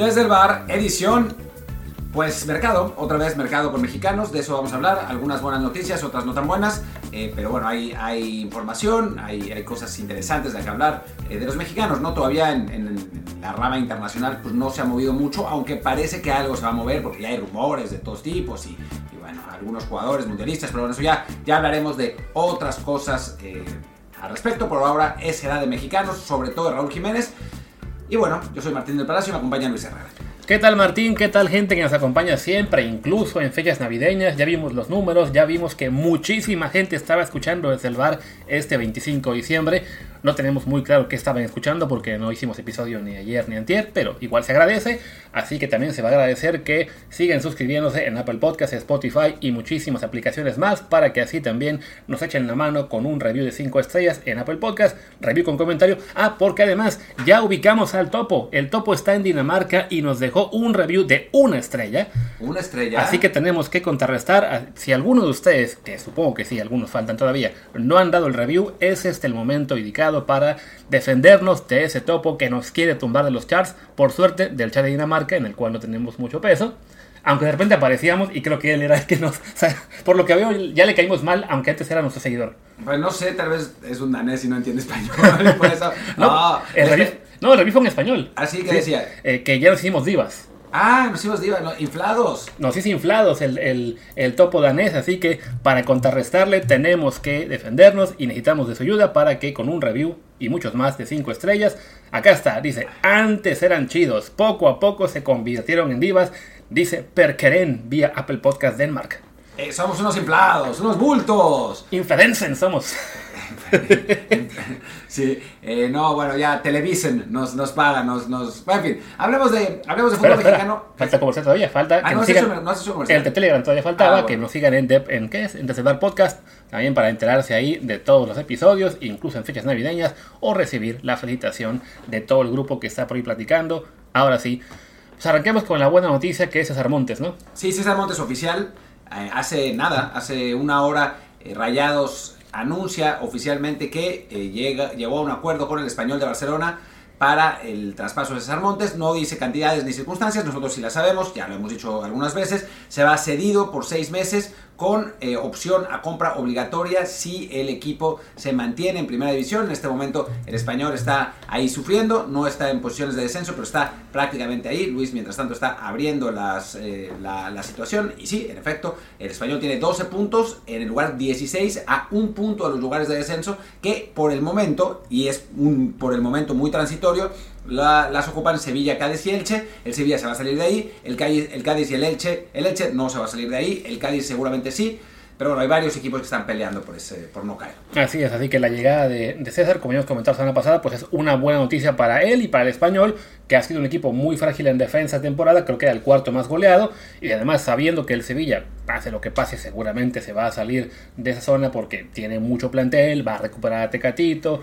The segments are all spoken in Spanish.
Desde el bar, edición pues mercado, otra vez mercado con mexicanos, de eso vamos a hablar, algunas buenas noticias, otras no tan buenas, eh, pero bueno, hay, información, hay, cosas interesantes de que hablar eh, de los mexicanos, ¿no? Todavía en, en, la rama internacional pues no se ha movido mucho, aunque parece que algo se va a mover porque ya hay rumores de todos tipos y, y bueno, algunos jugadores mundialistas, pero bueno, eso ya, ya hablaremos de otras cosas eh, al respecto, por ahora es edad de mexicanos, sobre todo de Raúl Jiménez, y bueno, yo soy Martín del Palacio y me acompaña Luis Herrera. ¿Qué tal Martín? ¿Qué tal gente que nos acompaña siempre, incluso en fechas navideñas? Ya vimos los números, ya vimos que muchísima gente estaba escuchando desde el bar este 25 de diciembre. No tenemos muy claro qué estaban escuchando porque no hicimos episodio ni ayer ni antier, pero igual se agradece. Así que también se va a agradecer que sigan suscribiéndose en Apple Podcasts, Spotify y muchísimas aplicaciones más para que así también nos echen la mano con un review de 5 estrellas en Apple Podcasts, review con comentario. Ah, porque además ya ubicamos al topo. El topo está en Dinamarca y nos dejó un review de una estrella. Una estrella. Así que tenemos que contrarrestar. Si alguno de ustedes, que supongo que sí, algunos faltan todavía, no han dado el review, es este el momento indicado para defendernos de ese topo que nos quiere tumbar de los charts. Por suerte, del chat de Dinamarca, en el cual no tenemos mucho peso. Aunque de repente aparecíamos y creo que él era el que nos... O sea, por lo que veo, ya le caímos mal, aunque antes era nuestro seguidor. Pues no sé, tal vez es un danés y no entiende español. por eso, no, no, el review, no, el review fue en español. Así que decía... Eh, que ya nos hicimos divas. Ah, nos hicimos divas, no, inflados. Nos hizo inflados el, el, el, topo danés, así que para contrarrestarle tenemos que defendernos y necesitamos de su ayuda para que con un review y muchos más de 5 estrellas, acá está, dice, antes eran chidos, poco a poco se convirtieron en divas, dice Perkeren vía Apple Podcast Denmark. Eh, somos unos inflados, unos bultos. Influencen somos. sí, eh, no, bueno, ya Televisen nos, nos paga, nos, nos... Bueno, en fin, hablemos de, hablemos de fútbol espera, mexicano. Espera. Falta comercial todavía, falta ah, que no nos has sigan, hecho, no hecho comercial. el de Telegram todavía faltaba, Ah, bueno. que nos sigan en, Dep- en ¿qué es? En Bar Podcast, también para enterarse ahí de todos los episodios, incluso en fechas navideñas, o recibir la felicitación de todo el grupo que está por ahí platicando. Ahora sí, pues arranquemos con la buena noticia que es César Montes, ¿no? Sí, César Montes oficial. eh, hace nada, hace una hora, eh, Rayados anuncia oficialmente que eh, llega, llegó a un acuerdo con el español de Barcelona para el traspaso de César Montes. No dice cantidades ni circunstancias, nosotros sí las sabemos, ya lo hemos dicho algunas veces. Se va cedido por seis meses con eh, opción a compra obligatoria si el equipo se mantiene en primera división. En este momento el español está ahí sufriendo, no está en posiciones de descenso, pero está prácticamente ahí. Luis, mientras tanto, está abriendo las, eh, la, la, situación. Y sí, en efecto, el español tiene 12 puntos en el lugar 16 a un punto de los lugares de descenso que por el momento, y es un, por el momento muy transitorio, la, las ocupan Sevilla, Cádiz y Elche. El Sevilla se va a salir de ahí. El Cádiz, el Cádiz y el Elche. El Elche no se va a salir de ahí. El Cádiz seguramente sí. Pero bueno, hay varios equipos que están peleando por, ese, por no caer. Así es, así que la llegada de, César, como ya comentado la semana pasada, pues es una buena noticia para él y para el español, que ha sido un equipo muy frágil en defensa de temporada, creo que era el cuarto más goleado, y además sabiendo que el Sevilla, pase lo que pase, seguramente se va a salir de esa zona porque tiene mucho plantel, va a recuperar a Tecatito,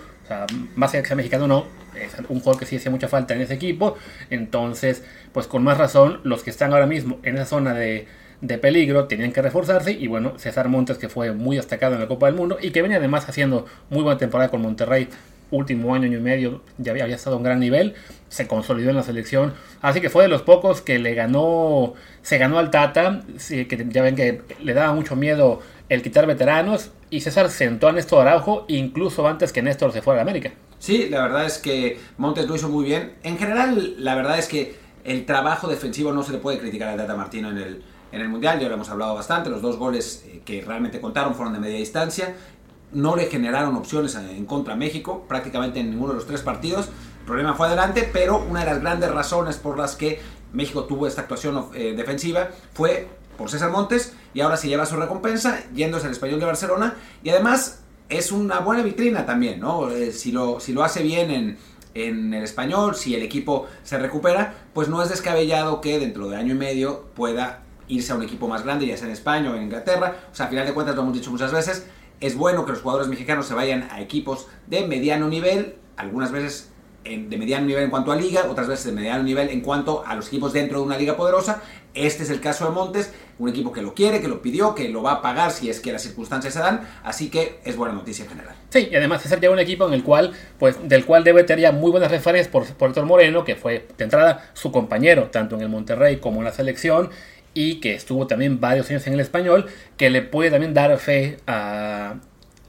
más allá que sea mexicano no, es un jugador que sí hacía mucha falta en ese equipo, entonces, pues con más razón, los que están ahora mismo en esa zona de de peligro, tenían que reforzarse y bueno, César Montes que fue muy destacado en la Copa del Mundo y que venía además haciendo muy buena temporada con Monterrey, último año, año y medio, ya había, había estado a un gran nivel, se consolidó en la selección, así que fue de los pocos que le ganó, se ganó al Tata, sí, que ya ven que le daba mucho miedo el quitar veteranos y César sentó a Néstor Araujo incluso antes que Néstor se fuera a América. Sí, la verdad es que Montes lo hizo muy bien. En general, la verdad es que el trabajo defensivo no se le puede criticar al Tata Martino en el, en el Mundial, ya lo hemos hablado bastante, los dos goles eh, que realmente contaron fueron de media distancia, no le generaron opciones en contra a México, prácticamente en ninguno de los tres partidos, el problema fue adelante, pero una de las grandes razones por las que México tuvo esta actuación eh, defensiva fue por César Montes, y ahora se lleva su recompensa, yéndose al Español de Barcelona, y además es una buena vitrina también, ¿no? Eh, si, lo, si lo hace bien en, en el español, si el equipo se recupera, pues no es descabellado que dentro de año y medio pueda irse a un equipo más grande, ya sea en España o en Inglaterra. O sea, a final de cuentas, lo hemos dicho muchas veces, es bueno que los jugadores mexicanos se vayan a equipos de mediano nivel, algunas veces de mediano nivel en cuanto a liga, otras veces de mediano nivel en cuanto a los equipos dentro de una liga poderosa. Este es el caso de Montes, un equipo que lo quiere, que lo pidió, que lo va a pagar si es que las circunstancias se dan, así que es buena noticia en general. Sí, y además es ya un equipo en el cual, pues, del cual debe tener ya muy buenas referencias por, por Héctor Moreno, que fue de entrada su compañero, tanto en el Monterrey como en la selección, y que estuvo también varios años en el español, que le puede también dar fe a,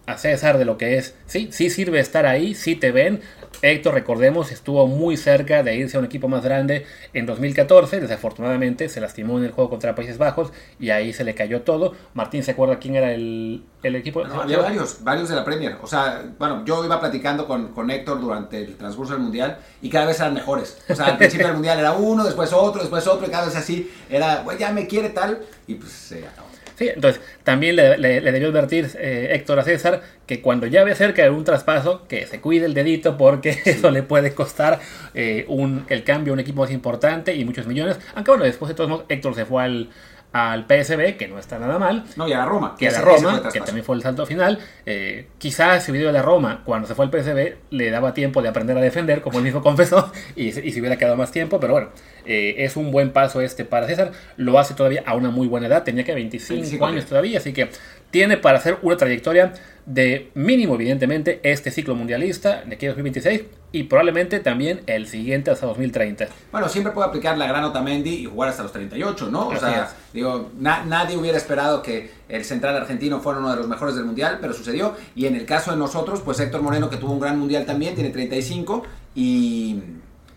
a César de lo que es, sí, sí sirve estar ahí, sí te ven. Héctor, recordemos, estuvo muy cerca de irse a un equipo más grande en 2014. Desafortunadamente se lastimó en el juego contra Países Bajos y ahí se le cayó todo. Martín, ¿se acuerda quién era el, el equipo? No, había varios, varios de la Premier. O sea, bueno, yo iba platicando con, con Héctor durante el transcurso del Mundial y cada vez eran mejores. O sea, al principio del Mundial era uno, después otro, después otro, y cada vez así era, güey, ya me quiere tal, y pues se acabó. Sí, entonces también le, le- le debió advertir eh, Héctor a César que cuando ya ve cerca de un traspaso, que se cuide el dedito porque eso le puede costar eh, un, el cambio a un equipo más importante y muchos millones. Aunque bueno, después de todos modos, Héctor se fue al, al PSB, que no está nada mal. No, y a la Roma. Que a la Roma, que también fue el salto final. Eh, quizás si hubiera ido a la Roma cuando se fue al PSB, le daba tiempo de aprender a defender, como él mismo confesó, y, y se hubiera quedado más tiempo. Pero bueno, eh, es un buen paso este para César. Lo hace todavía a una muy buena edad, tenía que 25, 25 años años. todavía, así que tiene para hacer una trayectoria de mínimo, evidentemente, este ciclo mundialista de aquí a 2026 y probablemente también el siguiente hasta 2030. Bueno, siempre puede aplicar la gran Otamendi y jugar hasta los 38, ¿no? O Así sea, es. digo, na- nadie hubiera esperado que el central argentino fuera uno de los mejores del mundial, pero sucedió. Y en el caso de nosotros, pues Héctor Moreno, que tuvo un gran mundial también, tiene 35 y.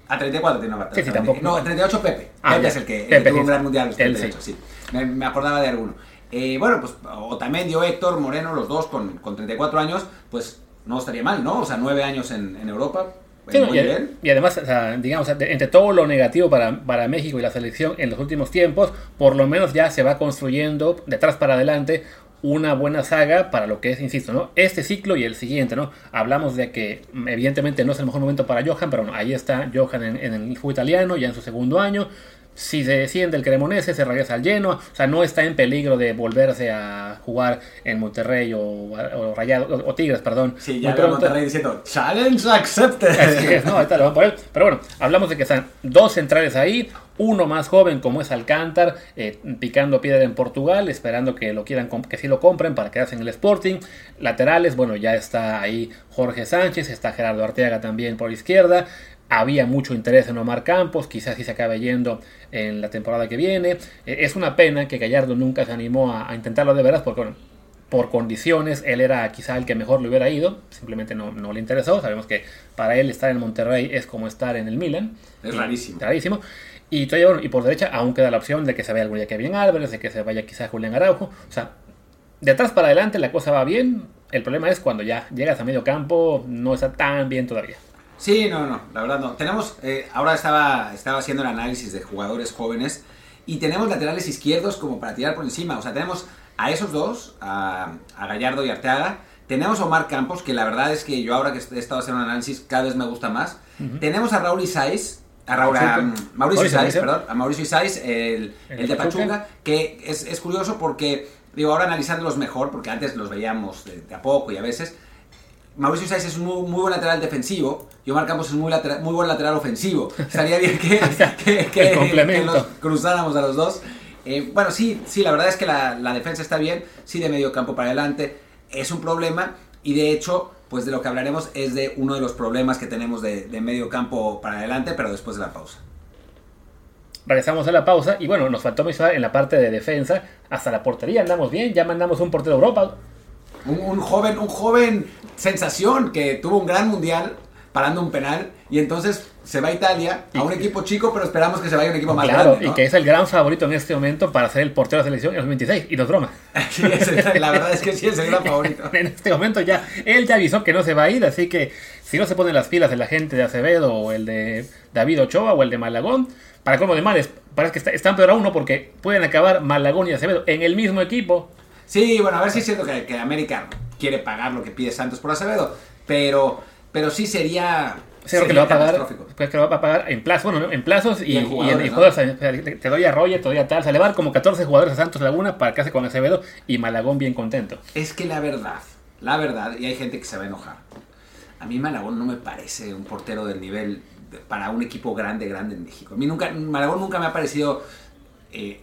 A 34 tiene una Sí, sí, tampoco. No, a 38 Pepe. Ah, Pepe ya. es el que, el Pepe, que tuvo sí. un gran mundial. a los Él 38, sí. Me, me acordaba de alguno. Eh, bueno, pues Otamendi o Héctor Moreno, los dos con, con 34 años, pues no estaría mal, ¿no? O sea, 9 años en, en Europa. Sí, y, nivel. y además, o sea, digamos, entre todo lo negativo para, para México y la selección en los últimos tiempos, por lo menos ya se va construyendo de atrás para adelante una buena saga para lo que es, insisto, ¿no? Este ciclo y el siguiente, ¿no? Hablamos de que mm, evidentemente no es el mejor momento para Johan, pero bueno, ahí está Johan en, en el fútbol italiano, ya en su segundo año. Si se desciende el Cremonese, se regresa al lleno, o sea, no está en peligro de volverse a jugar en Monterrey o, o Rayado, o, o Tigres, perdón. Sí, ya veo. Monterrey diciendo, challenge accepted. Así es, no, ahorita lo van a poner. Pero bueno, hablamos de que están dos centrales ahí, uno más joven como es Alcántar, eh, picando piedra en Portugal, esperando que lo quieran, que sí lo compren para quedarse en el Sporting. Laterales, bueno, ya está ahí Jorge Sánchez, está Gerardo Arteaga también por izquierda. Había mucho interés en Omar Campos, quizás sí se acabe yendo en la temporada que viene. Eh, es una pena que Gallardo nunca se animó a, a intentarlo de veras, porque bueno, por condiciones, él era quizá el que mejor le hubiera ido, simplemente no, no le interesó. Sabemos que para él estar en Monterrey es como estar en el Milan. Es. Rarísimo. Y, todavía, bueno, y por derecha aún queda la opción de que se vaya algún día Kevin Álvarez, de que se vaya quizá Julián Araujo. O sea, de atrás para adelante la cosa va bien. El problema es cuando ya llegas a medio campo, no está tan bien todavía. Sí, no, no, la verdad no. Tenemos, eh, ahora estaba, estaba haciendo el análisis de jugadores jóvenes y tenemos laterales izquierdos como para tirar por encima. O sea, tenemos a esos dos, a, a Gallardo y Arteaga. Tenemos a Omar Campos, que la verdad es que yo ahora que he estado haciendo un análisis cada vez me gusta más. Tenemos a Raúl Isais, a Raúl, a, pues. Mauricio Isais, perdón, a Mauricio Isais, el, El el de. Pachuca, que es, es curioso porque, digo, ahora analizándolos mejor, porque antes los veíamos de, de a poco y a veces, Mauricio Sáez es un muy, muy buen lateral defensivo y Omar Campos es muy, lateral- muy buen lateral ofensivo. Estaría bien que, que, los cruzáramos a los dos. Eh, bueno, sí, sí, la verdad es que la, la defensa está bien, sí de medio campo para adelante, es un problema y de hecho, pues de lo que hablaremos es de uno de los problemas que tenemos de, de medio campo para adelante, pero después de la pausa. Regresamos a la pausa y bueno, nos faltó mencionar en la parte de defensa, hasta la portería andamos bien, ya mandamos un portero a Europa. Un, un joven, un joven sensación que tuvo un gran mundial parando un penal y entonces se va a Italia a un equipo chico, pero esperamos que se vaya a un equipo más Claro, grande. ¿no? y que es el gran favorito en este momento para ser el portero de la selección en los 26, y no es broma. Sí, es- la verdad es que sí es el gran favorito. En este momento ya, él ya avisó que no se va a ir, así que si no se ponen las pilas de la gente de Acevedo o el de David Ochoa o el de Malagón, para cómo de males, parece que está- están peor a uno porque pueden acabar Malagón y Acevedo en el mismo equipo. Sí, bueno, a ver si es cierto que, que América quiere pagar lo que pide Santos por Acevedo, pero, pero sí sería. Sí, creo que lo va a pagar, creo que lo va a pagar en plazos, bueno, en plazos y, Y en y jugadores, te, doy a Roger, te doy a tal, o sea, le va a dar como 14 jugadores a Santos Laguna para que hace con Acevedo y Malagón bien contento. Es que la verdad, la verdad, y hay gente que se va a enojar. A mí Malagón no me parece un portero del nivel para un equipo grande, grande en México. A mí nunca, Malagón nunca me ha parecido eh,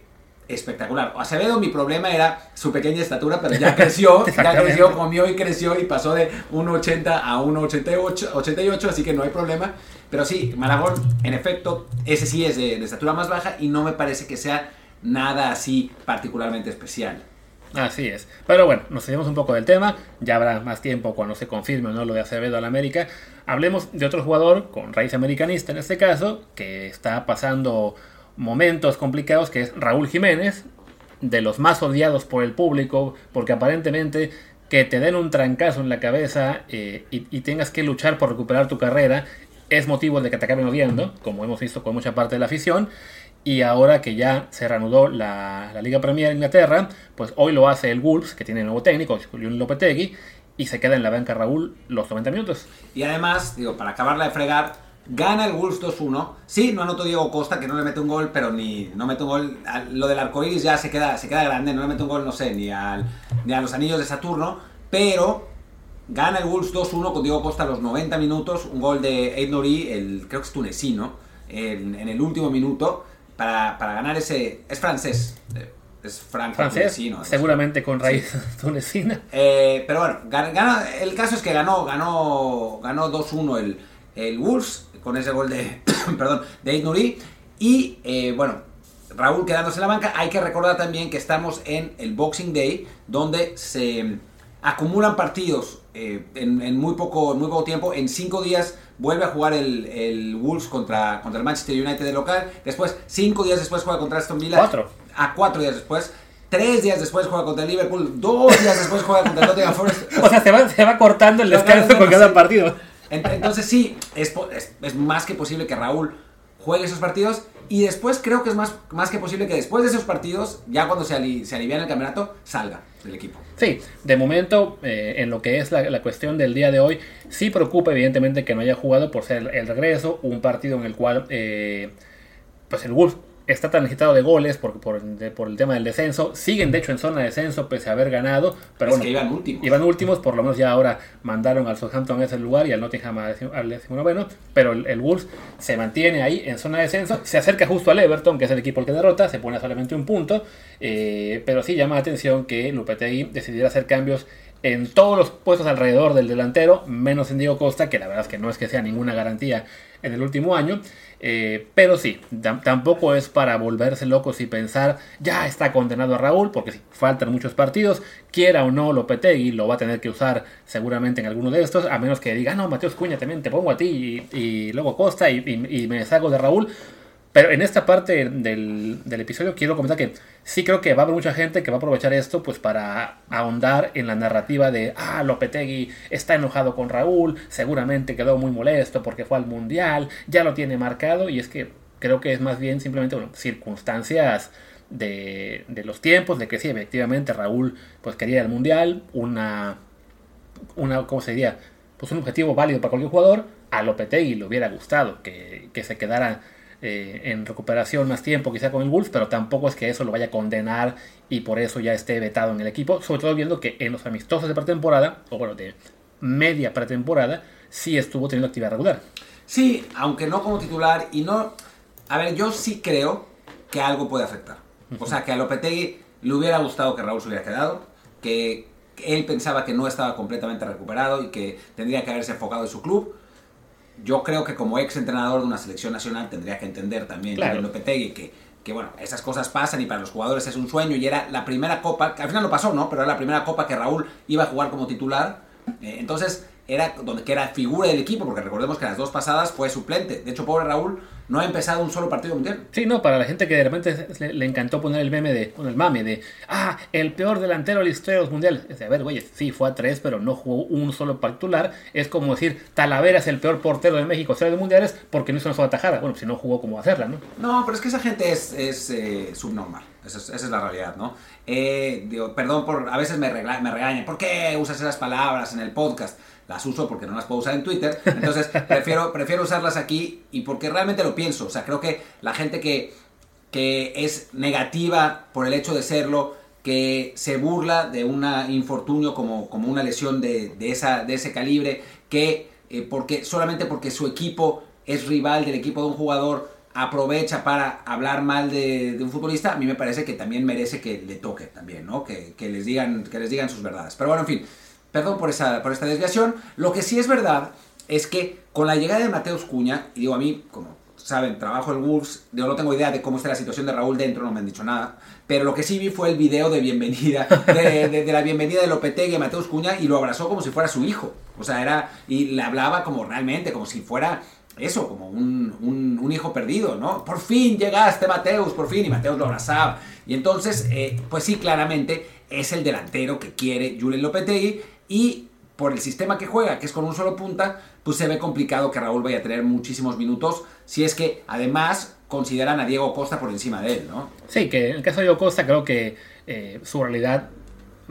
espectacular. Acevedo, mi problema era su pequeña estatura, pero ya creció, ya creció, comió y creció y pasó de 1,80 a 1,88, 88, así que no hay problema. Pero sí, Malagón, en efecto, ese sí es de, de estatura más baja y no me parece que sea nada así particularmente especial. Así es. Pero bueno, nos seguimos un poco del tema. Ya habrá más tiempo cuando se confirme o no lo de Acevedo al América. Hablemos de otro jugador con raíz americanista en este caso, que está pasando momentos complicados, que es Raúl Jiménez, de los más odiados por el público, porque aparentemente que te den un trancazo en la cabeza eh, y, tengas que luchar por recuperar tu carrera es motivo de que te acaben odiando, como hemos visto con mucha parte de la afición. Y ahora que ya se reanudó la, la, Liga Premier en Inglaterra, pues hoy lo hace el Wolves, que tiene nuevo técnico, Julián Lopetegui, y se queda en la banca Raúl los 90 minutos. Y además, digo, para acabarla de fregar, gana el Wolves 2-1. Sí, no anotó Diego Costa, que no le mete un gol, pero ni no mete un gol. Lo del arcoíris ya se queda, se queda grande, no le mete un gol, no sé, ni, al, ni a los anillos de Saturno, pero gana el Wolves 2-1 con Diego Costa a los 90 minutos, un gol de Eid Nori, el, creo que es tunecino, en, en el último minuto para, para ganar ese... Es francés. Eh, es francés, seguramente con raíz sí. tunecina. Eh, pero bueno, gana, el caso es que ganó, ganó, ganó 2-1 el, el Wolves con ese gol de, perdón, de Nuri. Y eh, bueno, Raúl quedándose en la banca. Hay que recordar también que estamos en el Boxing Day, donde se acumulan partidos eh, en, en, muy poco, en muy poco tiempo. En cinco días vuelve a jugar el, el, Wolves contra, contra el Manchester United de local. Después, cinco días después juega contra Aston Villa. Cuatro. A cuatro días después. Tres días después juega contra el Liverpool. Dos días después juega contra el Nottingham Forest. o sea, se va, se va cortando el descanso con cada partido. Entonces sí, es, más que posible que Raúl juegue esos partidos. Y después creo que es más, más que posible que después de esos partidos, ya cuando se, ali, el campeonato, salga del equipo. Sí, de momento, eh, en lo que es la, cuestión del día de hoy, sí preocupa evidentemente que no haya jugado por ser el regreso, un partido en el cual eh, pues el Wolves está tan agitado de goles por, por, de, por, el tema del descenso. Siguen, de hecho, en zona de descenso pese a haber ganado. Pero es bueno, que iban últimos. Iban últimos, por lo menos ya ahora mandaron al Southampton a ese lugar y al Nottingham al decimonoveno. Pero el, el, Wolves se mantiene ahí en zona de descenso. Se acerca justo al Everton, que es el equipo el que derrota. Se pone solamente un punto. Eh, pero sí llama la atención que Lupetegui decidiera hacer cambios en todos los puestos alrededor del delantero, menos en Diego Costa, que la verdad es que no es que sea ninguna garantía en el último año. Eh, pero sí, tampoco es para volverse locos y pensar, ya está condenado a Raúl, porque sí, faltan muchos partidos, quiera o no Lopetegui, lo va a tener que usar seguramente en alguno de estos, a menos que diga, no, Mateos Cuña también te pongo a ti y, luego Costa y, y, y me deshago de Raúl. Pero en esta parte del, del, episodio quiero comentar que sí creo que va a haber mucha gente que va a aprovechar esto pues para ahondar en la narrativa de ah, Lopetegui está enojado con Raúl, seguramente quedó muy molesto porque fue al Mundial, ya lo tiene marcado y es que creo que es más bien simplemente circunstancias de, de los tiempos, de que sí, efectivamente Raúl pues quería el Mundial, una, una ¿cómo se diría? Pues un objetivo válido para cualquier jugador, a Lopetegui le hubiera gustado que, que se quedara eh, en recuperación más tiempo quizá con el Wolves, pero tampoco es que eso lo vaya a condenar y por eso ya esté vetado en el equipo, sobre todo viendo que en los amistosos de pretemporada, o bueno, de media pretemporada, sí estuvo teniendo actividad regular. Sí, aunque no como titular y no... A ver, yo sí creo que algo puede afectar. O sea, que a Lopetegui le hubiera gustado que Raúl se hubiera quedado, que él pensaba que no estaba completamente recuperado y que tendría que haberse enfocado en su club yo creo que como ex entrenador de una selección nacional tendría que entender también claro. Lopetegui que, que, bueno, esas cosas pasan y para los jugadores es un sueño y era la primera copa, que al final no pasó, ¿no? Pero era la primera copa que Raúl iba a jugar como titular. Eh, entonces era donde que era figura del equipo, porque recordemos que las dos pasadas fue suplente. De hecho, pobre Raúl no ha empezado un solo partido mundial. Sí, no, para la gente que de repente le, le encantó poner el meme de, bueno, el mame de, ah, el peor delantero de la historia de los mundiales. Es de, a ver, güey, sí, fue a tres, pero no jugó un solo titular. Es como decir, Talavera es el peor portero de México, historia de mundiales, porque no hizo una sola tajada. Bueno, si no jugó, ¿cómo hacerla, no? No, pero es que esa gente es, es eh, subnormal. Esa es, esa es, la realidad, ¿no? Eh, digo, perdón por, a veces me, regla, me regañan, ¿por qué usas esas palabras en el podcast? Las uso porque no las puedo usar en Twitter, entonces prefiero, prefiero usarlas aquí y porque realmente lo pienso, o sea, creo que la gente que, que es negativa por el hecho de serlo, que se burla de un infortunio como, como una lesión de, de, esa, de ese calibre, que eh, porque, solamente porque su equipo es rival del equipo de un jugador, aprovecha para hablar mal de, un futbolista, a mí me parece que también merece que le toque también, ¿no? Que, les, digan, que les digan sus verdades. Pero bueno, en fin, perdón por, esa, por esta desviación. Lo que sí es verdad es que con la llegada de Mateus Cuña, y digo a mí, como saben, trabajo en Wolves, yo no tengo idea de cómo está la situación de Raúl dentro, no me han dicho nada, pero lo que sí vi fue el video de bienvenida, de, la bienvenida de Lopetegui a Mateus Cuña y lo abrazó como si fuera su hijo. O sea, era, y le hablaba como realmente, como si fuera eso, como un, hijo perdido, ¿no? Por fin llegaste, Mateus, por fin, y Mateus lo abrazaba. Y entonces, eh, pues sí, claramente es el delantero que quiere Julen Lopetegui y por el sistema que juega, que es con un solo punta, pues se ve complicado que Raúl vaya a tener muchísimos minutos, si es que además consideran a Diego Costa por encima de él, ¿no? Sí, que en el caso de Diego Costa creo que eh, su realidad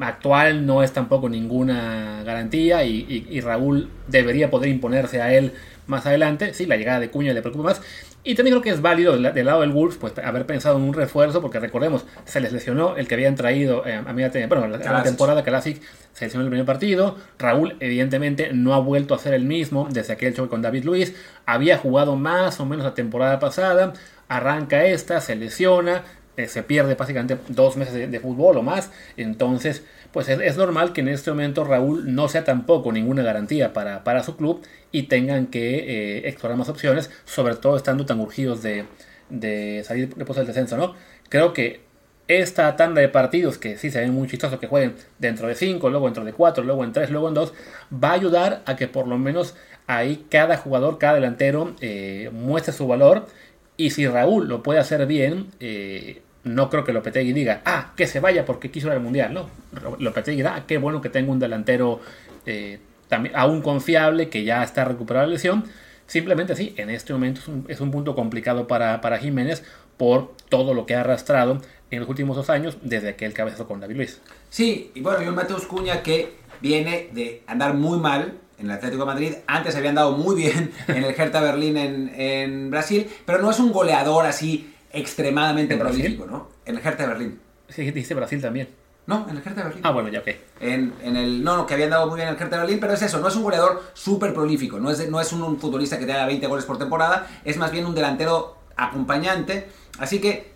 actual no es tampoco ninguna garantía y, Raúl debería poder imponerse a él más adelante. Sí, la llegada de Cuña le preocupa más. Y también creo que es válido del, lado del Wolves pues, haber pensado en un refuerzo, porque recordemos, se les lesionó el que habían traído eh, a media bueno, la, temporada Classic, se lesionó el primer partido. Raúl, evidentemente, no ha vuelto a ser el mismo desde aquel choque con David Luis. Había jugado más o menos la temporada pasada, arranca esta, se lesiona, eh, se pierde básicamente dos meses de, fútbol o más. Entonces, pues es, normal que en este momento Raúl no sea tampoco ninguna garantía para, para su club y tengan que eh, explorar más opciones, sobre todo estando tan urgidos de, salir después del descenso, ¿no? Creo que esta tanda de partidos, que sí se ven muy chistosos que jueguen dentro de 5, luego dentro de 4, luego en 3, luego en 2, va a ayudar a que por lo menos ahí cada jugador, cada delantero eh, muestre su valor. Y si Raúl lo puede hacer bien, eh, no creo que Lopetegui diga, ah, que se vaya porque quiso ir al Mundial. No, Lopetegui dirá, ah, qué bueno que tengo un delantero eh, aún confiable, que ya está recuperado la lesión. Simplemente sí, en este momento es un, punto complicado para, para, Jiménez por todo lo que ha arrastrado en los últimos dos años desde aquel cabezazo con David Luis. Sí, y bueno, y un Mateus Cuña que viene de andar muy mal en el Atlético de Madrid. Antes había andado muy bien en el Hertha Berlín en, en Brasil, pero no es un goleador así extremadamente prolífico, ¿no? En el Hertha de Berlín. Sí, dice Brasil también. No, en el Hertha de Berlín. Ah, bueno, ya ok. En, en, el, no, no, que habían dado muy bien en el Hertha de Berlín, pero es eso, no es un goleador súper prolífico, no es, no es un, futbolista que te haga 20 goles por temporada, es más bien un delantero acompañante. Así que,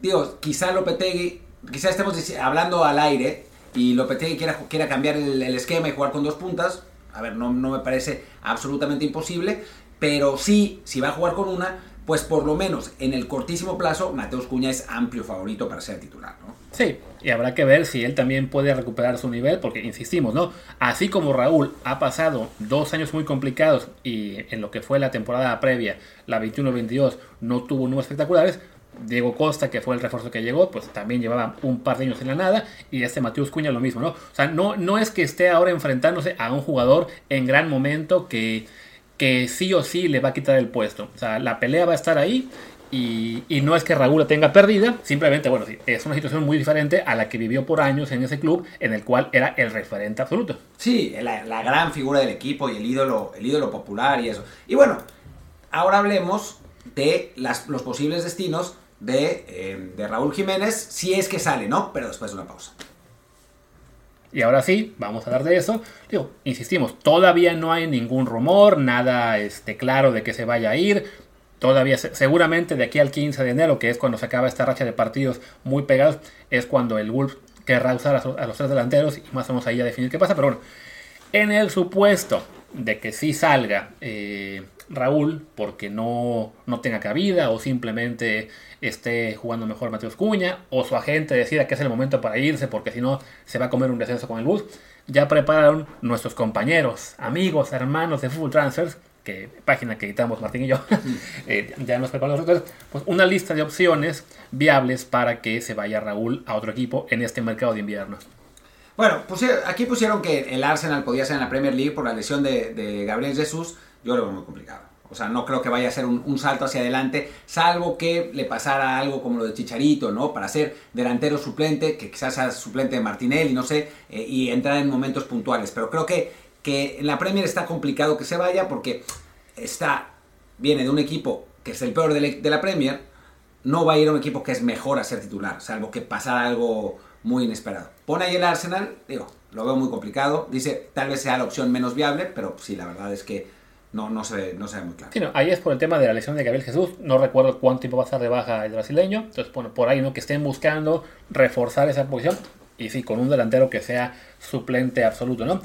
digo, quizá Lopetegui, quizá estemos hablando al aire y Lopetegui quiera, quiera cambiar el, el, esquema y jugar con dos puntas. A ver, no, no me parece absolutamente imposible, pero sí, si va a jugar con una, pues por lo menos en el cortísimo plazo, Mateus Cuña es amplio favorito para ser titular, ¿no? Sí, y habrá que ver si él también puede recuperar su nivel, porque insistimos, ¿no? Así como Raúl ha pasado dos años muy complicados y en lo que fue la temporada previa, la 21-22, no tuvo números espectaculares, Diego Costa, que fue el refuerzo que llegó, pues también llevaba un par de años en la nada. Y este Mateus Cuña lo mismo, ¿no? O sea, no, no es que esté ahora enfrentándose a un jugador en gran momento que que sí o sí le va a quitar el puesto. O sea, la pelea va a estar ahí y, no es que Raúl la tenga perdida, simplemente, bueno, sí, es una situación muy diferente a la que vivió por años en ese club, en el cual era el referente absoluto. Sí, la, gran figura del equipo y el ídolo, el ídolo popular y eso. Y bueno, ahora hablemos de las, los posibles destinos de, eh, de Raúl Jiménez, si es que sale, ¿no? Pero después de una pausa. Y ahora sí, vamos a hablar de eso. Digo, insistimos, todavía no hay ningún rumor, nada este, claro de que se vaya a ir. Todavía, seguramente de aquí al 15 de enero, que es cuando se acaba esta racha de partidos muy pegados, es cuando el Wolf querrá usar a, los tres delanteros y más o menos ahí a definir qué pasa. Pero bueno, en el supuesto de que sí salga eh, Raúl porque no, no tenga cabida o simplemente esté jugando mejor Mateos Cuña o su agente decida que es el momento para irse porque si no se va a comer un descenso con el bus. Ya prepararon nuestros compañeros, amigos, hermanos de Full Transfers, que página que editamos Martín y yo, eh, ya nos prepararon nosotros, pues una lista de opciones viables para que se vaya Raúl a otro equipo en este mercado de invierno. Bueno, aquí pusieron que el Arsenal podía ser en la Premier League por la lesión de, de Gabriel Jesús. Yo lo veo muy complicado. O sea, no creo que vaya a ser un, salto hacia adelante, salvo que le pasara algo como lo de Chicharito, ¿no? Para ser delantero suplente, que quizás sea suplente de Martinelli, no sé, eh, y entrar en momentos puntuales. Pero creo que, que en la Premier está complicado que se vaya porque está, viene de un equipo que es el peor de la, Premier, no va a ir a un equipo que es mejor a ser titular, salvo que pasara algo muy inesperado. Pone ahí el Arsenal, digo, lo veo muy complicado. Dice, tal vez sea la opción menos viable, pero sí, la verdad es que no, no, se ve, no se ve muy claro. Sí, no, ahí es por el tema de la lesión de Gabriel Jesús. No recuerdo cuánto tiempo va a estar de baja el brasileño. Entonces, bueno, por ahí, ¿no? Que estén buscando reforzar esa posición. Y sí, con un delantero que sea suplente absoluto, ¿no?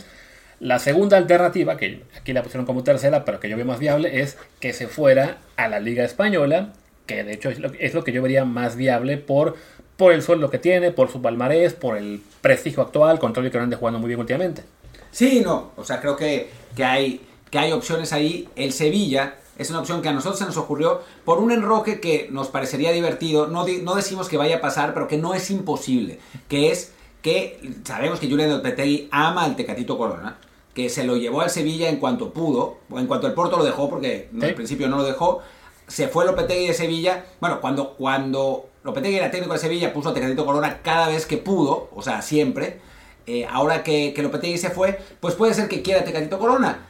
La segunda alternativa, que aquí la pusieron como tercera, pero que yo veo más viable, es que se fuera a la Liga Española, que de hecho es lo, es lo que yo vería más viable por, por el sueldo que tiene, por su palmarés, por el prestigio actual, con todo el que no ande jugando muy bien últimamente. Sí, no, o sea, creo que, que, hay, que hay opciones ahí. El Sevilla es una opción que a nosotros se nos ocurrió por un enroque que nos parecería divertido. No, no decimos que vaya a pasar, pero que no es imposible. Que es que sabemos que Julián Lopetegui ama al Tecatito Corona, que se lo llevó al Sevilla en cuanto pudo, o en cuanto el Porto lo dejó, porque Sí. al principio no lo dejó. Se fue Lopetegui de Sevilla. Bueno, cuando, cuando Lopetegui era técnico de Sevilla, puso a Tecatito Corona cada vez que pudo, o sea, siempre. Eh, ahora que, que Lopetegui se fue, pues puede ser que quiera Tecatito Corona.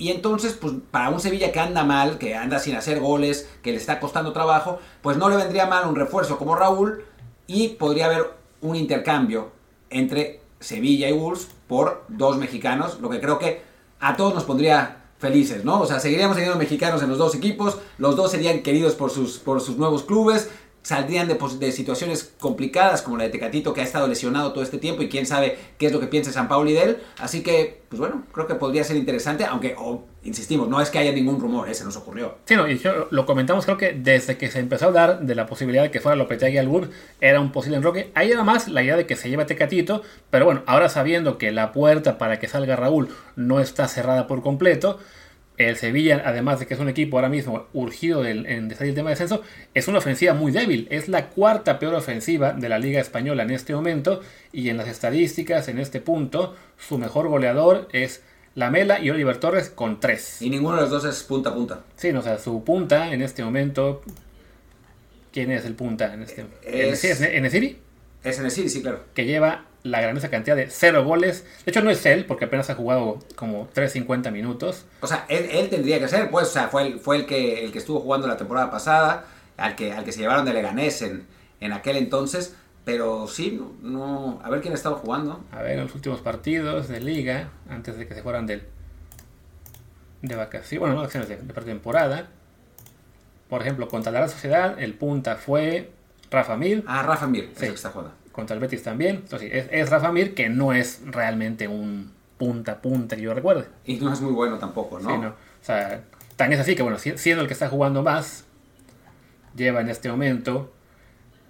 Y entonces, pues para un Sevilla que anda mal, que anda sin hacer goles, que le está costando trabajo, pues no le vendría mal un refuerzo como Raúl y podría haber un intercambio entre Sevilla y Wolves por dos mexicanos, lo que creo que a todos nos pondría felices, ¿no? O sea, seguiríamos teniendo mexicanos en los dos equipos, los dos serían queridos por sus, por sus nuevos clubes, saldrían de, de situaciones complicadas como la de Tecatito que ha estado lesionado todo este tiempo y quién sabe qué es lo que piensa San Pauli de él. Así que, pues bueno, creo que podría ser interesante, aunque, insistimos, no es que haya ningún rumor, ¿eh? se nos ocurrió. Sí, no, y yo- lo comentamos creo que desde que se empezó a hablar de la posibilidad de que fuera Lopetegui al Wolves, era un posible enroque. Ahí era más la idea de que se lleve a Tecatito, pero bueno, ahora sabiendo que la puerta para que salga Raúl no está cerrada por completo, el Sevilla, además de que es un equipo ahora mismo urgido del- en de salir el tema de descenso, es una ofensiva muy débil. Es la cuarta peor ofensiva de la Liga Española en este momento. Y en las estadísticas, en este punto, su mejor goleador es Lamela y Oliver Torres con tres. Y ninguno de los dos es punta a punta. Sí, no, o sea, su punta en este momento. ¿Quién es el punta en este Es- Sí, es Enesiri, Es en el City, sí, claro. que lleva la grandiosa cantidad de cero goles. De hecho, no es él, porque apenas ha jugado como 3.50 minutos. O sea, él, él tendría que ser, pues, o sea, fue el, fue el que el que estuvo jugando la temporada pasada, al que, al que se llevaron de Leganés en, en aquel entonces, pero sí, no, no- a ver quién ha estado jugando. A ver, en los últimos partidos de liga, antes de que se fueran del, de vacaciones, bueno, no vacaciones, de, de pretemporada. Por ejemplo, contra la Real Sociedad, el punta fue Rafa Mir. Ah, Rafa Mir, es Sí. el que está jugando. Contra el Betis también. Entonces, es, es Rafa Mir, que no es realmente un punta punta que yo recuerde. Y no es muy bueno tampoco, ¿no? Sí, no. O sea, tan es así que, bueno, si- siendo el que está jugando más, lleva en este momento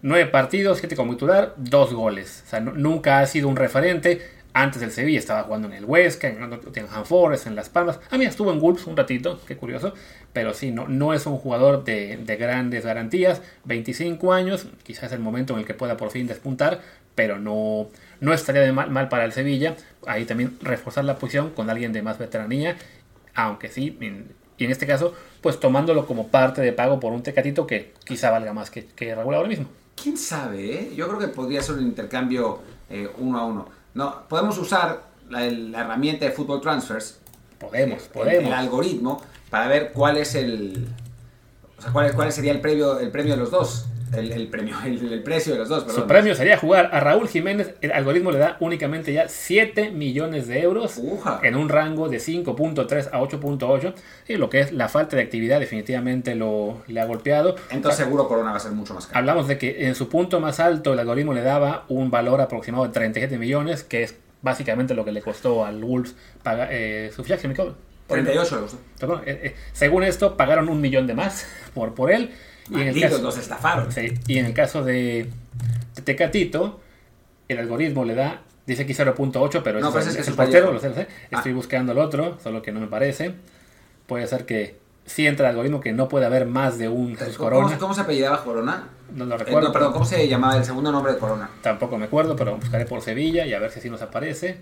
nueve partidos, siete como titular, dos goles. O sea, nu- nunca ha sido un referente. Antes del Sevilla estaba jugando en el Huesca, en Nottingham Forest, en Las Palmas. Ah, mira, estuvo en Wolves un ratito, qué curioso. Pero sí, no, no es un jugador de, de grandes garantías. 25 años, quizás el momento en el que pueda por fin despuntar, pero no, no estaría de mal, mal para el Sevilla. Ahí también reforzar la posición con alguien de más veteranía, aunque sí, en- y en este caso, pues tomándolo como parte de pago por un tecatito que quizá valga más que, que ahora mismo. ¿Quién sabe? eh? Yo creo que podría ser un intercambio eh, uno a uno. No, podemos usar la, la herramienta de Football Transfers, Podemos, el- podemos. el algoritmo, para ver cuál es el. O sea, cuál, cuál sería el premio, el premio de los dos. El, el premio, el, el precio de los dos, Su perdón. premio sería jugar a Raúl Jiménez. El algoritmo le da únicamente ya 7 millones de euros Uja. en un rango de 5.3 a 8.8. Y lo que es la falta de actividad definitivamente lo, le ha golpeado. Entonces seguro Corona va a ser mucho más caro. Hablamos de que en su punto más alto el algoritmo le daba un valor aproximado de 37 millones, que es básicamente lo que le costó al Wolves pagar eh, su fichaje. ¿me acuerdo? 38 euros. Eh, eh, según esto, pagaron un millón de más por, por él. Y en, el caso, los estafaron. sí, y en el caso de, de Tecatito, el algoritmo le da, dice aquí 0.8, pero No, es, pero ese el, es que es el portero, lo sé, lo sé. Ah. Estoy buscando el otro, solo que no me parece. Puede ser que sí entra el algoritmo que no puede haber más de un Jesús ¿Cómo, Corona. cómo se apellidaba Corona? No lo Eh, recuerdo. no, perdón, ¿cómo se llamaba el segundo nombre de Corona? Tampoco me acuerdo, pero buscaré por Sevilla y a ver si así nos aparece.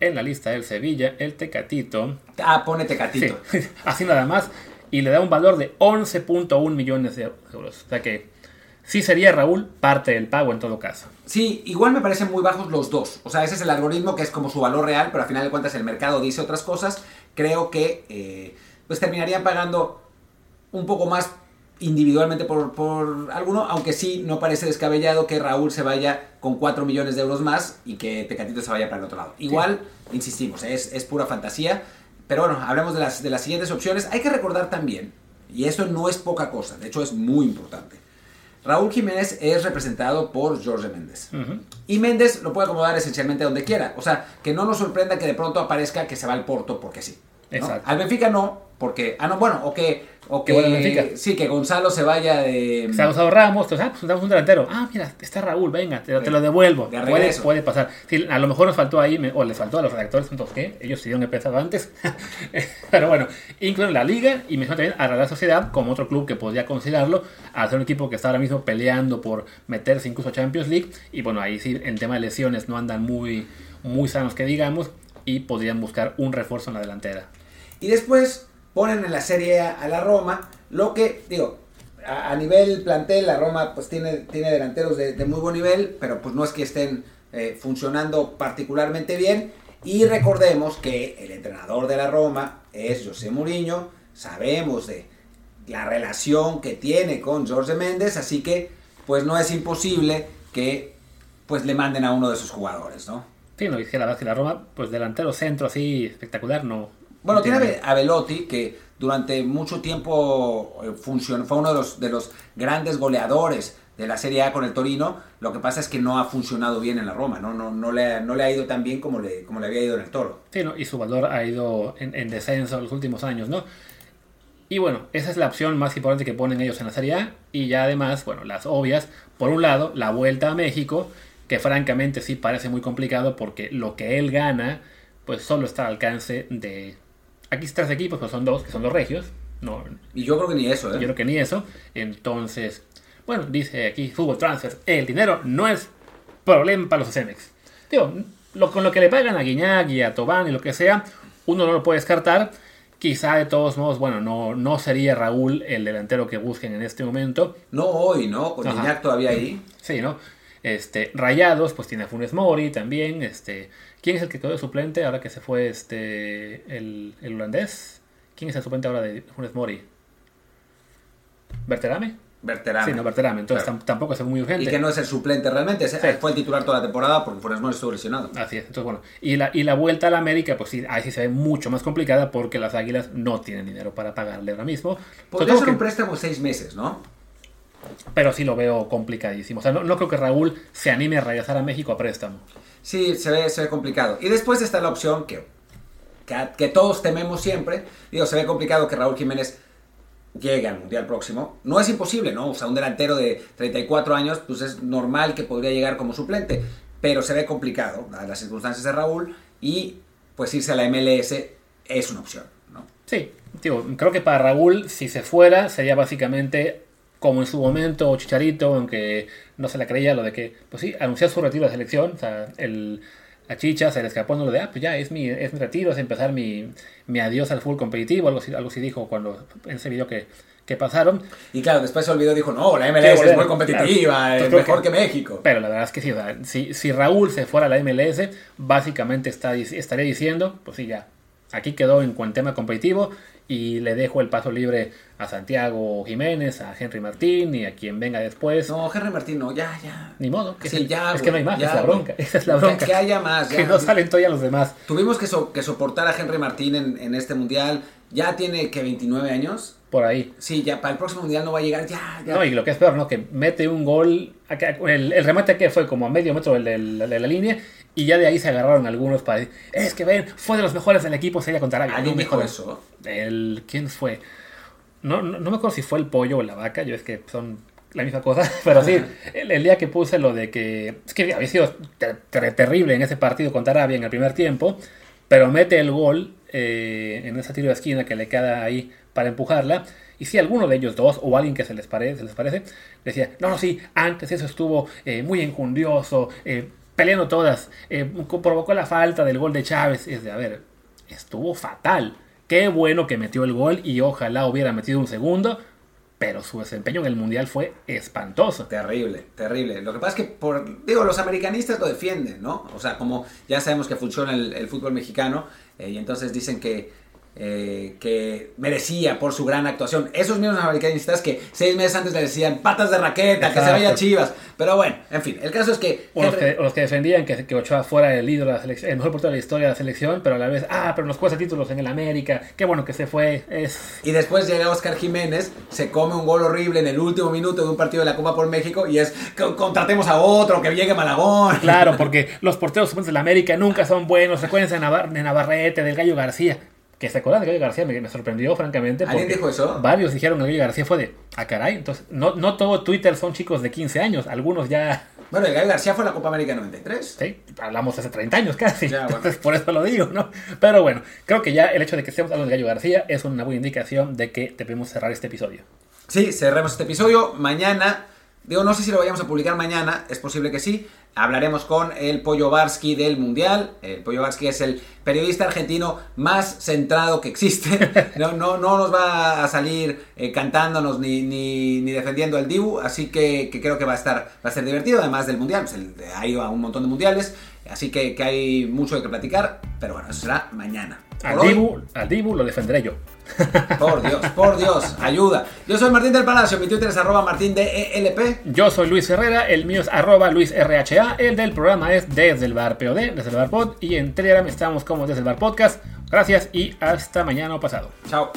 En la lista del Sevilla, el Tecatito. Ah, pone Tecatito. Sí, así nada más. Y le da un valor de 11.1 millones de euros. O sea que sí sería Raúl parte del pago en todo caso. Sí, igual me parecen muy bajos los dos. O sea, ese es el algoritmo que es como su valor real, pero al final de cuentas el mercado dice otras cosas. Creo que eh, pues terminarían pagando un poco más individualmente por, por alguno, aunque sí no parece descabellado que Raúl se vaya con 4 millones de euros más y que Tecatito se vaya para el otro lado. Igual, insistimos, es, es pura fantasía. Pero bueno, hablemos de las, de las siguientes opciones. Hay que recordar también, y esto no es poca cosa, de hecho es muy importante. Raúl Jiménez es representado por Jorge Méndez. Y Méndez lo puede acomodar esencialmente donde quiera. O sea, que no nos sorprenda que de pronto aparezca que se va al Porto porque sí. Al Benfica no, porque. Ah, no, bueno, o que. O que, sí, que Gonzalo se vaya de. Se ha usado Ramos, entonces, ah, pues damos un delantero. Ah, mira, está Raúl, venga, te, lo devuelvo. puede, puede, pasar. Sí, a lo mejor nos faltó ahí, o les faltó a los redactores, entonces, ¿qué? Ellos sí dieron empezado antes. Pero bueno, incluso la Liga y menciono también a la Real Sociedad como otro club que podría considerarlo, al ser un equipo que está ahora mismo peleando por meterse incluso a Champions League. Y bueno, ahí sí, en tema de lesiones no andan muy, muy sanos que digamos, y podrían buscar un refuerzo en la delantera. Y después ponen en la Serie A a la Roma, lo que, digo, a, nivel plantel, la Roma pues tiene, tiene delanteros de, muy buen nivel, pero pues no es que estén eh, funcionando particularmente bien. Y recordemos que el entrenador de la Roma es José Mourinho, sabemos de la relación que tiene con Jorge Méndez, así que pues no es imposible que pues le manden a uno de sus jugadores, ¿no? Sí, no, dice la verdad que la Roma, pues delantero centro así espectacular, no, bueno, tiene a Velotti, que durante mucho tiempo eh, funcionó, fue uno de los, de los grandes goleadores de la Serie A con el Torino. Lo que pasa es que no ha funcionado bien en la Roma, no, no, no, le, no le ha ido tan bien como le, como le había ido en el Toro. Sí, ¿no? y su valor ha ido en, en descenso en los últimos años, ¿no? Y bueno, esa es la opción más importante que ponen ellos en la Serie A. Y ya además, bueno, las obvias. Por un lado, la vuelta a México, que francamente sí parece muy complicado porque lo que él gana, pues solo está al alcance de Aquí tres equipos, pues son dos, que son los regios. No, y yo creo que ni eso, ¿eh? Yo creo que ni eso. Entonces, bueno, dice aquí Fútbol Transfer, el dinero no es problema para los Cemex. Digo, lo, con lo que le pagan a Guiñac y a Tobán y lo que sea, uno no lo puede descartar. Quizá de todos modos, bueno, no, no sería Raúl el delantero que busquen en este momento. No hoy, ¿no? Con Guiñac todavía ahí. Sí, ¿no? Este, Rayados, pues tiene a Funes Mori también. Este, ¿Quién es el que quedó de suplente ahora que se fue este el, holandés? ¿Quién es el suplente ahora de Funes Mori? ¿Berterame? Berterame. Sí, no, Berterame. Entonces tampoco es muy urgente. Y que no es el suplente realmente. Fue el titular toda la temporada porque Funes Mori estuvo lesionado. Así es. Entonces, bueno. Y la, y la vuelta a la América, pues sí, ahí sí se ve mucho más complicada porque las Águilas no tienen dinero para pagarle ahora mismo. Podría ser un préstamo seis meses, ¿no? Pero sí lo veo complicadísimo. O sea, no, creo que Raúl se anime a regresar a México a préstamo. Sí, se ve, se ve complicado. Y después está la opción que, que, todos tememos siempre. Digo, se ve complicado que Raúl Jiménez llegue al Mundial próximo. No es imposible, ¿no? O sea, un delantero de 34 años, pues es normal que podría llegar como suplente. Pero se ve complicado, a las circunstancias de Raúl. Y pues irse a la MLS es una opción, ¿no? Sí, digo, creo que para Raúl, si se fuera, sería básicamente como en su momento Chicharito, aunque no se la creía lo de que, pues sí, anunció su retiro de selección, o sea, el, a Chicha se le escapó no lo de, ah, pues ya, es mi, es mi retiro, es empezar mi, mi adiós al fútbol competitivo, algo algo así dijo cuando, en ese video que, que pasaron. Y claro, después se olvidó, dijo, no, la MLS es muy competitiva, es mejor que, México. Pero la verdad es que sí, o sea, si, si Raúl se fuera a la MLS, básicamente está, estaría diciendo, pues sí, ya, aquí quedó en cuanto tema competitivo, y le dejo el paso libre a Santiago Jiménez, a Henry Martín y a quien venga después. No, Henry Martín no, ya, ya. Ni modo. Que sí, ya, es que no hay más, es la bronca. Esa es la bronca. Que, haya más. que no salen todavía los demás. Tuvimos que, que soportar a Henry Martín en, en, este mundial. Ya tiene que 29 años. Por ahí. Sí, ya para el próximo mundial no va a llegar, ya, ya. No, y lo que es peor, ¿no? Que mete un gol. El, el remate que fue como a medio metro de la, de la línea y ya de ahí se agarraron algunos para decir, es que ven, fue de los mejores del equipo, sería contra Arabia. ¿Alguien dijo eso? El, ¿Quién fue? No, no, me acuerdo si fue el pollo o la vaca, yo es que son la misma cosa, pero sí, el, día que puse lo de que, es que había sido terrible en ese partido contra Arabia en el primer tiempo, pero mete el gol eh, en esa tiro de esquina que le queda ahí para empujarla. Y si alguno de ellos dos, o alguien que se les, parece, se les parece, decía, no, no, sí, antes eso estuvo eh, muy enjundioso, eh, peleando todas. Eh, provocó la falta del gol de Chávez. Es de, a ver, estuvo fatal. Qué bueno que metió el gol y ojalá hubiera metido un segundo. Pero su desempeño en el Mundial fue espantoso. Terrible, terrible. Lo que pasa es que, por, digo, los americanistas lo defienden, ¿no? O sea, como ya sabemos que funciona el, fútbol mexicano, eh, y entonces dicen que, eh, que merecía por su gran actuación. Esos mismos americanistas que seis meses antes le decían patas de raqueta, que se vaya chivas. Pero bueno, en fin, el caso es que... O los que, los que defendían que, que, Ochoa fuera el ídolo de la selección, el mejor portero de la historia de la selección, pero a la vez, ah, pero nos cuesta títulos en el América, qué bueno que se fue. Es... Y después llega Oscar Jiménez, se come un gol horrible en el último minuto de un partido de la Copa por México y es, contratemos a otro, que llegue Malagón. Claro, porque los porteros de la América nunca son buenos, recuerden de, de Navarrete, del Gallo García que se acuerdan de Gallo García, me, sorprendió francamente. ¿Alguien dijo eso? Varios dijeron que Gallo García fue de, ah caray, entonces no, no todo Twitter son chicos de 15 años, algunos ya... Bueno, el Gallo García fue a la Copa América 93. Sí, hablamos hace 30 años casi, entonces por eso lo digo, ¿no? Pero bueno, creo que ya el hecho de que estemos hablando de Gallo García es una buena indicación de que debemos cerrar este episodio. Sí, cerremos este episodio. Mañana, digo, no sé si lo vayamos a publicar mañana, es posible que sí, hablaremos con el Pollo Barsky del Mundial. El Pollo Barsky es el periodista argentino más centrado que existe. No, no, no nos va a salir eh, cantándonos ni, ni, ni, defendiendo al Dibu, así que, creo que va a estar va a ser divertido, además del Mundial. Pues ha ido a un montón de mundiales, así que, que hay mucho de que platicar, pero bueno, eso será mañana. Al Dibu, al Dibu lo defenderé yo. Por Dios, por Dios, ayuda. Yo soy Martín del Palacio, mi Twitter es arroba martín de ELP. Yo soy Luis Herrera, el mío es arroba Luis RHA, el del programa es desde el bar POD, desde el bar pod, y en Telegram estamos como desde el bar podcast. Gracias y hasta mañana pasado. Chao.